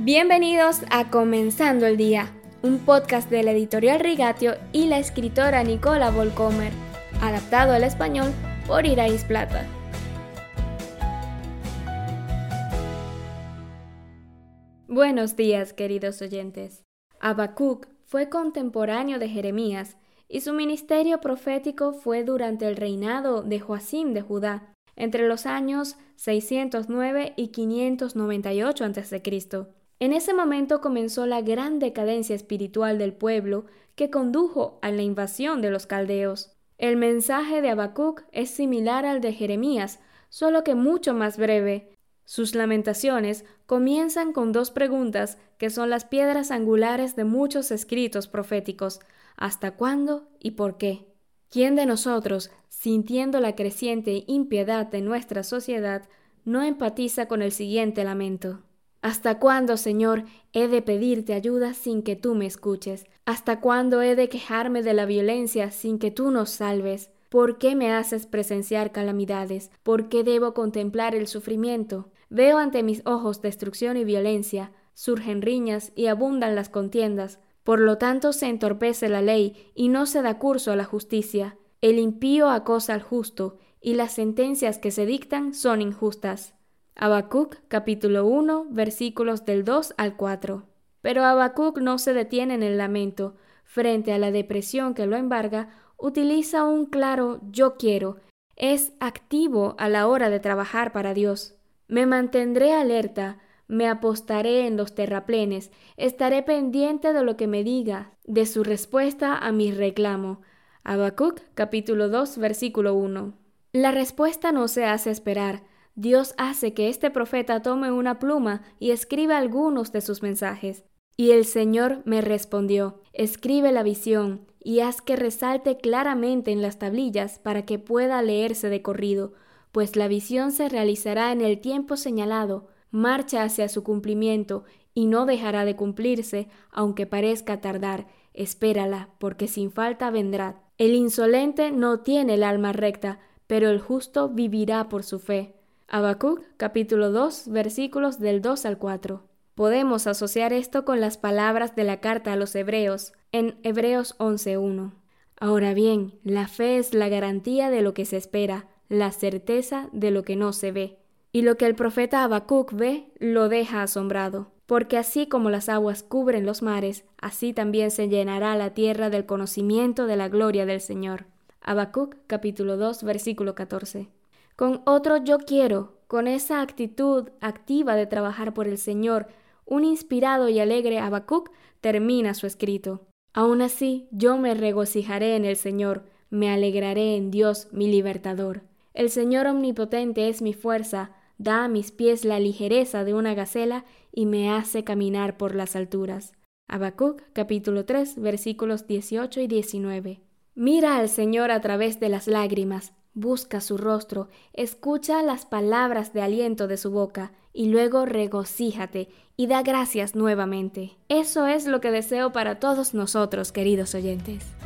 Bienvenidos a Comenzando el Día, un podcast de la editorial Rigatio y la escritora Nicola Volcomer, adaptado al español por Irais Plata. Buenos días, queridos oyentes. Habacuc fue contemporáneo de Jeremías y su ministerio profético fue durante el reinado de Joacim de Judá, entre los años 609 y 598 a.C. En ese momento comenzó la gran decadencia espiritual del pueblo que condujo a la invasión de los caldeos. El mensaje de Habacuc es similar al de Jeremías, solo que mucho más breve. Sus lamentaciones comienzan con dos preguntas que son las piedras angulares de muchos escritos proféticos. ¿Hasta cuándo y por qué? ¿Quién de nosotros, sintiendo la creciente impiedad de nuestra sociedad, no empatiza con el siguiente lamento? ¿Hasta cuándo, Señor, he de pedirte ayuda sin que tú me escuches? ¿Hasta cuándo he de quejarme de la violencia sin que tú nos salves? ¿Por qué me haces presenciar calamidades? ¿Por qué debo contemplar el sufrimiento? Veo ante mis ojos destrucción y violencia, surgen riñas y abundan las contiendas. Por lo tanto se entorpece la ley y no se da curso a la justicia. El impío acosa al justo, y las sentencias que se dictan son injustas. Habacuc capítulo 1 versículos del 2 al 4. Pero Habacuc no se detiene en el lamento. Frente a la depresión que lo embarga, utiliza un claro yo quiero. Es activo a la hora de trabajar para Dios. Me mantendré alerta, me apostaré en los terraplenes, estaré pendiente de lo que me diga, de su respuesta a mi reclamo. Habacuc capítulo 2 versículo 1. La respuesta no se hace esperar. Dios hace que este profeta tome una pluma y escriba algunos de sus mensajes. Y el Señor me respondió, escribe la visión y haz que resalte claramente en las tablillas para que pueda leerse de corrido, pues la visión se realizará en el tiempo señalado, marcha hacia su cumplimiento y no dejará de cumplirse, aunque parezca tardar. Espérala, porque sin falta vendrá. El insolente no tiene el alma recta, pero el justo vivirá por su fe. Habacuc capítulo 2 versículos del 2 al 4. Podemos asociar esto con las palabras de la carta a los hebreos en Hebreos 11.1. Ahora bien, la fe es la garantía de lo que se espera, la certeza de lo que no se ve. Y lo que el profeta Habacuc ve lo deja asombrado, porque así como las aguas cubren los mares, así también se llenará la tierra del conocimiento de la gloria del Señor. Habacuc capítulo 2 versículo 14 con otro yo quiero, con esa actitud activa de trabajar por el Señor, un inspirado y alegre Habacuc termina su escrito. Aún así, yo me regocijaré en el Señor, me alegraré en Dios mi libertador. El Señor omnipotente es mi fuerza, da a mis pies la ligereza de una gacela y me hace caminar por las alturas. Habacuc capítulo 3 versículos 18 y 19. Mira al Señor a través de las lágrimas, busca su rostro, escucha las palabras de aliento de su boca y luego regocíjate y da gracias nuevamente. Eso es lo que deseo para todos nosotros, queridos oyentes.